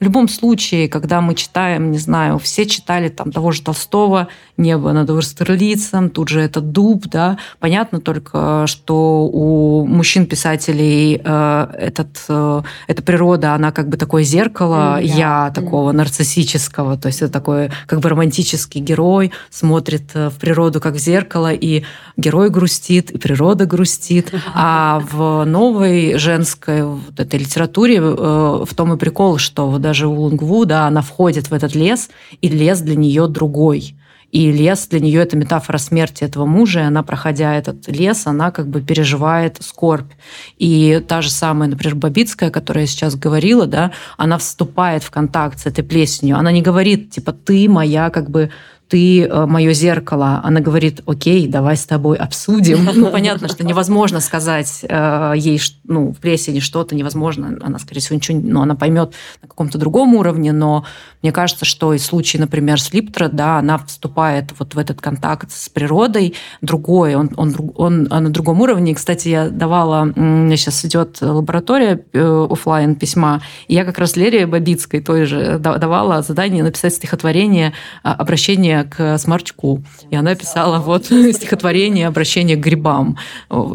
в любом случае, когда мы читаем, не знаю, все читали там того же Толстого «Небо над Урстерлицем», тут же это «Дуб», да, понятно только, что у мужчин-писателей э, этот, э, эта природа, она как бы такое зеркало mm, yeah. я такого mm. нарциссического, то есть это такой как бы романтический герой, смотрит э, в природу как в зеркало, и герой грустит, и природа грустит, грустит. А в новой женской вот этой литературе э, в том и прикол, что даже у Лунгву, да, она входит в этот лес, и лес для нее другой. И лес для нее это метафора смерти этого мужа, и она, проходя этот лес, она как бы переживает скорбь. И та же самая, например, Бабицкая, которая сейчас говорила, да, она вступает в контакт с этой плесенью. Она не говорит, типа, ты моя как бы ты э, мое зеркало. Она говорит, окей, давай с тобой обсудим. Ну, понятно, что невозможно сказать э, ей, ну, в прессе что-то невозможно. Она, скорее всего, ничего, ну, она поймет на каком-то другом уровне, но мне кажется, что и в случае, например, с Липтра, да, она вступает вот в этот контакт с природой, другой, он, он, он, он на другом уровне. Кстати, я давала, сейчас идет лаборатория э, офлайн письма, и я как раз Лере Бабицкой той же давала задание написать стихотворение а, обращение обращение к сморчку. И она писала вот стихотворение «Обращение к грибам».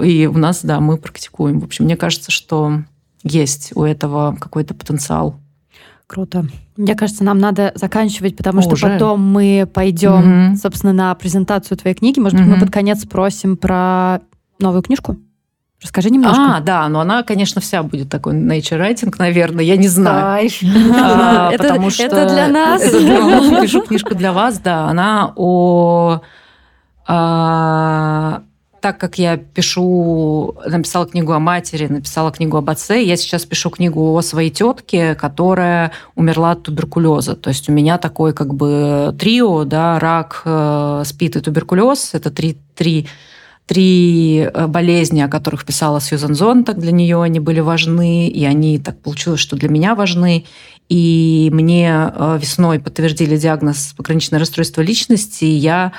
И у нас, да, мы практикуем. В общем, мне кажется, что есть у этого какой-то потенциал. Круто. Мне кажется, нам надо заканчивать, потому Уже? что потом мы пойдем, угу. собственно, на презентацию твоей книги. Может быть, угу. мы под конец спросим про новую книжку? Расскажи немножко. А, да, но она, конечно, вся будет такой nature writing, наверное, я не знаю. А, потому что это для нас. Пишу книжку для вас, да. Она о а, так как я пишу, написала книгу о матери, написала книгу об отце, я сейчас пишу книгу о своей тетке, которая умерла от туберкулеза. То есть у меня такой как бы трио, да, рак, э, спит и туберкулез. Это три, три три э, болезни, о которых писала Сьюзан Зонтак, для нее они были важны, и они так получилось, что для меня важны. И мне э, весной подтвердили диагноз пограничное расстройство личности, и я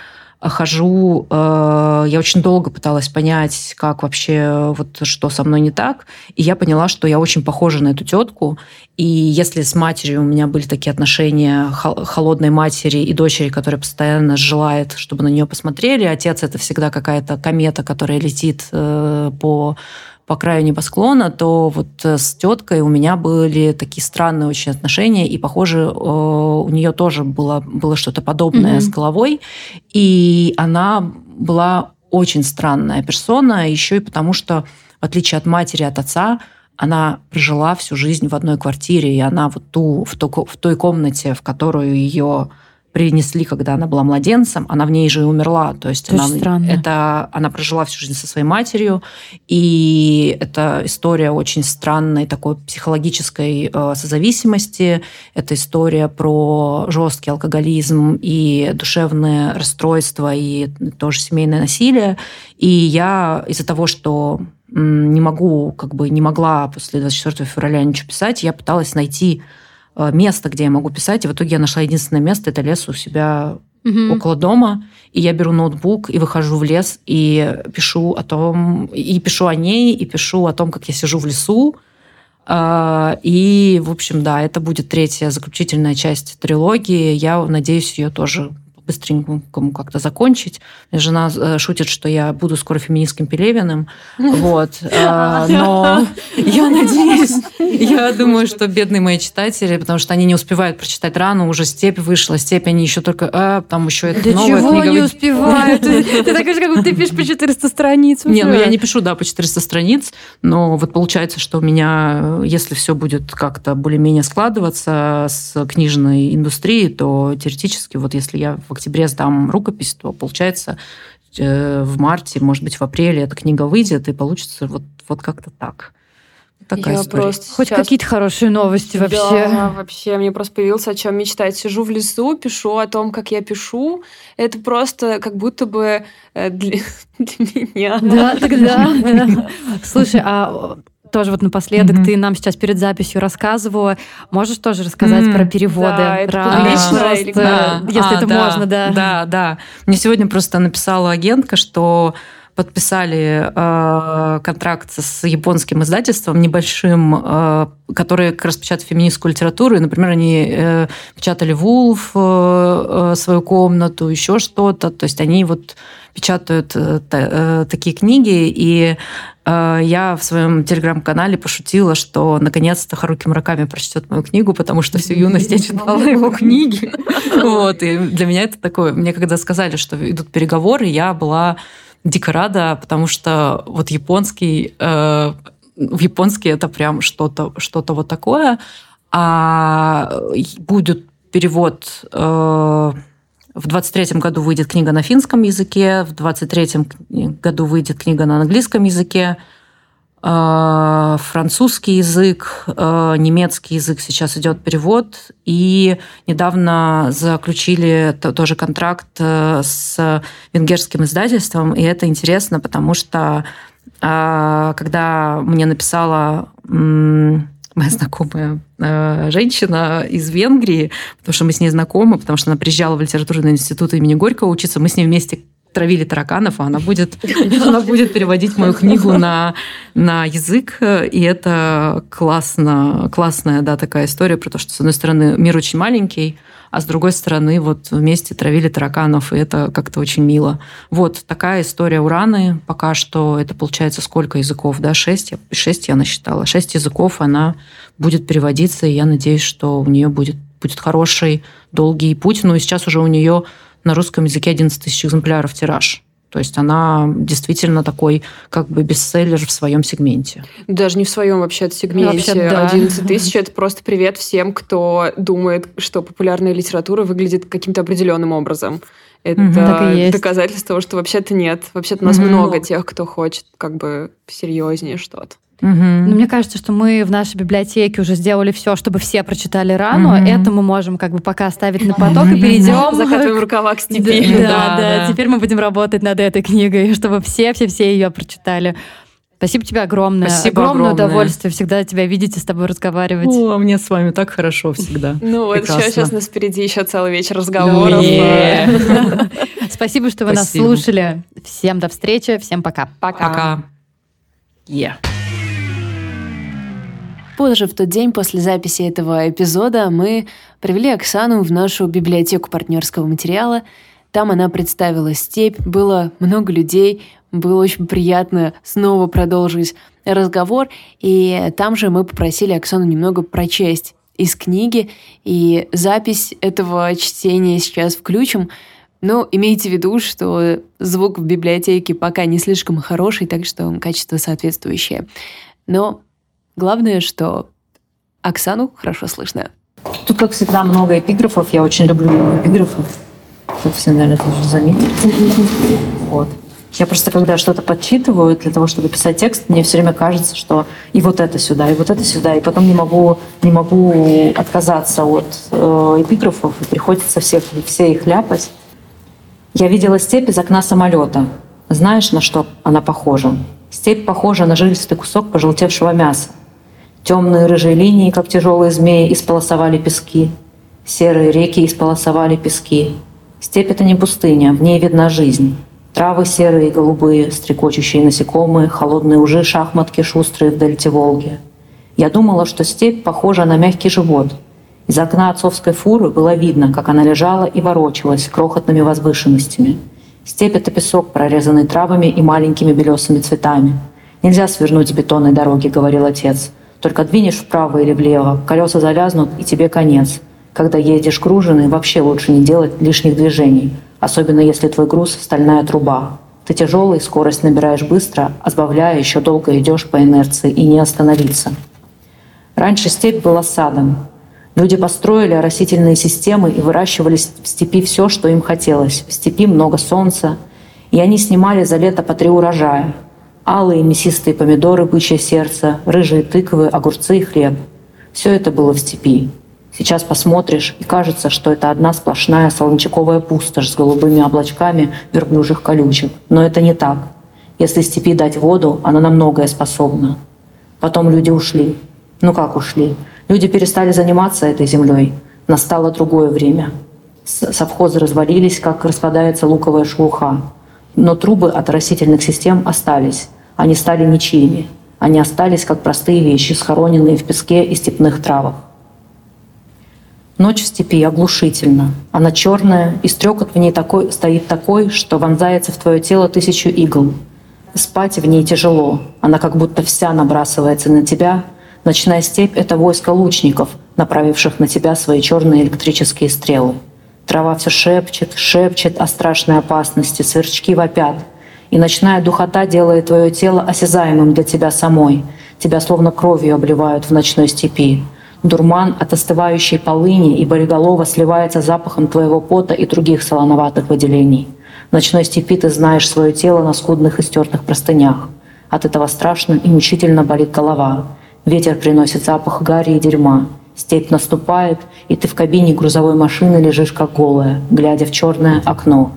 хожу, э, я очень долго пыталась понять, как вообще, вот что со мной не так, и я поняла, что я очень похожа на эту тетку, и если с матерью у меня были такие отношения холодной матери и дочери, которая постоянно желает, чтобы на нее посмотрели, отец это всегда какая-то комета, которая летит э, по по краю небосклона, то вот э, с теткой у меня были такие странные очень отношения, и, похоже, э, у нее тоже было, было что-то подобное mm-hmm. с головой, и она была очень странная персона, еще и потому, что, в отличие от матери, от отца, она прожила всю жизнь в одной квартире, и она вот ту, в, ту, в той комнате, в которую ее принесли, когда она была младенцем, она в ней же и умерла. То есть это она, странно. это, она прожила всю жизнь со своей матерью, и это история очень странной такой психологической э, созависимости. Это история про жесткий алкоголизм и душевное расстройство, и тоже семейное насилие. И я из-за того, что не могу, как бы не могла после 24 февраля ничего писать, я пыталась найти место, где я могу писать. И в итоге я нашла единственное место, это лес у себя угу. около дома. И я беру ноутбук и выхожу в лес и пишу о том, и пишу о ней, и пишу о том, как я сижу в лесу. Э, и, в общем, да, это будет третья заключительная часть трилогии. Я надеюсь ее тоже быстренькому как-то закончить. Жена э, шутит, что я буду скоро феминистским Пелевиным. Вот. Э, но я надеюсь, я думаю, что бедные мои читатели, потому что они не успевают прочитать рано, уже степь вышла, степь они еще только, а, там еще это новая чего книга. не успевают? Ты такой же, как ты пишешь по 400 страниц. Не, ну я не пишу, да, по 400 страниц, но вот получается, что у меня, если все будет как-то более-менее складываться с книжной индустрией, то теоретически, вот если я в октябре сдам рукопись, то получается э, в марте, может быть, в апреле эта книга выйдет, и получится вот, вот как-то так. Такая я история. просто Хоть сейчас... какие-то хорошие новости вообще. Да, вообще. Мне просто появился о чем мечтать. Сижу в лесу, пишу о том, как я пишу. Это просто как будто бы э, для, для меня. Да, тогда. Слушай, а тоже вот напоследок mm-hmm. ты нам сейчас перед записью рассказывала. Можешь тоже рассказать mm-hmm. про переводы? Да, это просто, или... да. если а, это да, можно, да. Да, да. Мне сегодня просто написала агентка, что подписали э, контракт с японским издательством небольшим, э, которые как раз печатают феминистскую литературу. И, например, они э, печатали Вулф, э, э, свою комнату, еще что-то. То есть они вот печатают э, э, такие книги. И э, я в своем телеграм-канале пошутила, что наконец-то Харуки Мураками прочтет мою книгу, потому что всю юность я читала его книги. Вот. И для меня это такое... Мне когда сказали, что идут переговоры, я была дико рада, потому что вот японский, в японский это прям что-то что вот такое. А будет перевод в 23 году выйдет книга на финском языке, в 23 году выйдет книга на английском языке, э, французский язык, э, немецкий язык сейчас идет перевод, и недавно заключили тоже контракт э, с венгерским издательством, и это интересно, потому что когда мне написала моя знакомая э, женщина из Венгрии, потому что мы с ней знакомы, потому что она приезжала в литературный институт имени Горького учиться, мы с ней вместе травили тараканов, а она будет, она будет переводить мою книгу на, на язык, и это классно, классная, да, такая история про то, что, с одной стороны, мир очень маленький, а с другой стороны, вот вместе травили тараканов, и это как-то очень мило. Вот такая история Ураны. Пока что это получается сколько языков, да, шесть, шесть я насчитала. Шесть языков она будет переводиться, и я надеюсь, что у нее будет, будет хороший, долгий путь. Ну и сейчас уже у нее на русском языке 11 тысяч экземпляров тираж. То есть она действительно такой как бы бестселлер в своем сегменте. Даже не в своем вообще-то сегменте. Вообще, да. 11 тысяч – это просто привет всем, кто думает, что популярная литература выглядит каким-то определенным образом. Это угу, доказательство того, что вообще-то нет. Вообще-то нас угу. много тех, кто хочет как бы серьезнее что-то. Угу. Но мне кажется, что мы в нашей библиотеке уже сделали все, чтобы все прочитали рану. Угу. Это мы можем как бы пока оставить на поток и перейдем. Закатываем рукава к степи. Да, да, да. Теперь мы будем работать над этой книгой, чтобы все-все-все ее прочитали. Спасибо тебе огромное. Спасибо огромное, огромное удовольствие всегда тебя видеть и с тобой разговаривать. О, мне с вами так хорошо всегда. Ну вот еще сейчас нас впереди еще целый вечер разговоров. Спасибо, что вы нас слушали. Всем до встречи, всем пока. Пока. Пока. Yeah. Позже, в тот день после записи этого эпизода, мы привели Оксану в нашу библиотеку партнерского материала. Там она представила степь, было много людей, было очень приятно снова продолжить разговор. И там же мы попросили Оксану немного прочесть из книги, и запись этого чтения сейчас включим. Но имейте в виду, что звук в библиотеке пока не слишком хороший, так что качество соответствующее. Но Главное, что Оксану хорошо слышно. Тут как всегда, много эпиграфов. Я очень люблю эпиграфов. Тут все, наверное, тоже заметили. Вот. Я просто, когда что-то подчитываю для того, чтобы писать текст, мне все время кажется, что и вот это сюда, и вот это сюда, и потом не могу, не могу отказаться от э, эпиграфов, и приходится всех, все их ляпать. Я видела степь из окна самолета. Знаешь, на что она похожа? Степь похожа на жилистый кусок пожелтевшего мяса. Темные рыжие линии, как тяжелые змеи, исполосовали пески. Серые реки исполосовали пески. Степь — это не пустыня, в ней видна жизнь. Травы серые и голубые, стрекочущие насекомые, холодные ужи, шахматки шустрые в дельте Волги. Я думала, что степь похожа на мягкий живот. Из окна отцовской фуры было видно, как она лежала и ворочалась крохотными возвышенностями. Степь — это песок, прорезанный травами и маленькими белесыми цветами. «Нельзя свернуть с бетонной дороги», — говорил отец. «Только двинешь вправо или влево, колеса завязнут, и тебе конец. Когда едешь груженный, вообще лучше не делать лишних движений особенно если твой груз — стальная труба. Ты тяжелый, скорость набираешь быстро, а сбавляя, еще долго идешь по инерции и не остановиться. Раньше степь была садом. Люди построили растительные системы и выращивали в степи все, что им хотелось. В степи много солнца, и они снимали за лето по три урожая. Алые мясистые помидоры, бычье сердце, рыжие тыквы, огурцы и хлеб. Все это было в степи. Сейчас посмотришь, и кажется, что это одна сплошная солончаковая пустошь с голубыми облачками верблюжих колючек. Но это не так. Если степи дать воду, она на многое способна. Потом люди ушли. Ну как ушли? Люди перестали заниматься этой землей. Настало другое время. Совхозы развалились, как распадается луковая шелуха. Но трубы от растительных систем остались. Они стали ничьими. Они остались как простые вещи, схороненные в песке и степных травах. Ночь в степи оглушительна. Она черная, и стрекот в ней такой, стоит такой, что вонзается в твое тело тысячу игл. Спать в ней тяжело. Она как будто вся набрасывается на тебя. Ночная степь — это войско лучников, направивших на тебя свои черные электрические стрелы. Трава все шепчет, шепчет о страшной опасности, сверчки вопят. И ночная духота делает твое тело осязаемым для тебя самой. Тебя словно кровью обливают в ночной степи. Дурман от остывающей полыни и болиголова сливается запахом твоего пота и других солоноватых выделений. В ночной степи ты знаешь свое тело на скудных и стертых простынях. От этого страшно и мучительно болит голова. Ветер приносит запах гари и дерьма. Степь наступает, и ты в кабине грузовой машины лежишь как голая, глядя в черное окно.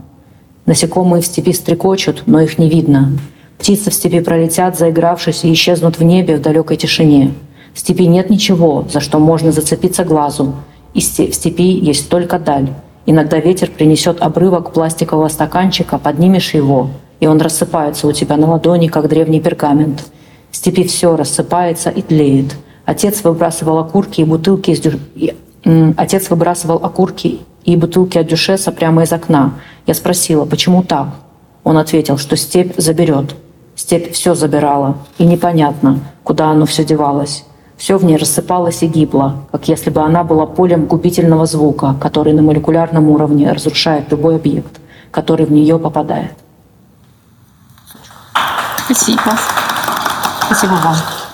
Насекомые в степи стрекочут, но их не видно. Птицы в степи пролетят, заигравшись, и исчезнут в небе в далекой тишине. В степи нет ничего, за что можно зацепиться глазу. И в степи есть только даль. Иногда ветер принесет обрывок пластикового стаканчика, поднимешь его, и он рассыпается у тебя на ладони, как древний пергамент. В степи все рассыпается и тлеет. Отец выбрасывал окурки и бутылки из дюш... Отец выбрасывал окурки и бутылки от дюшеса прямо из окна. Я спросила, почему так? Он ответил, что степь заберет. Степь все забирала, и непонятно, куда оно все девалось. Все в ней рассыпалось и гибло, как если бы она была полем губительного звука, который на молекулярном уровне разрушает любой объект, который в нее попадает. Спасибо. Спасибо вам.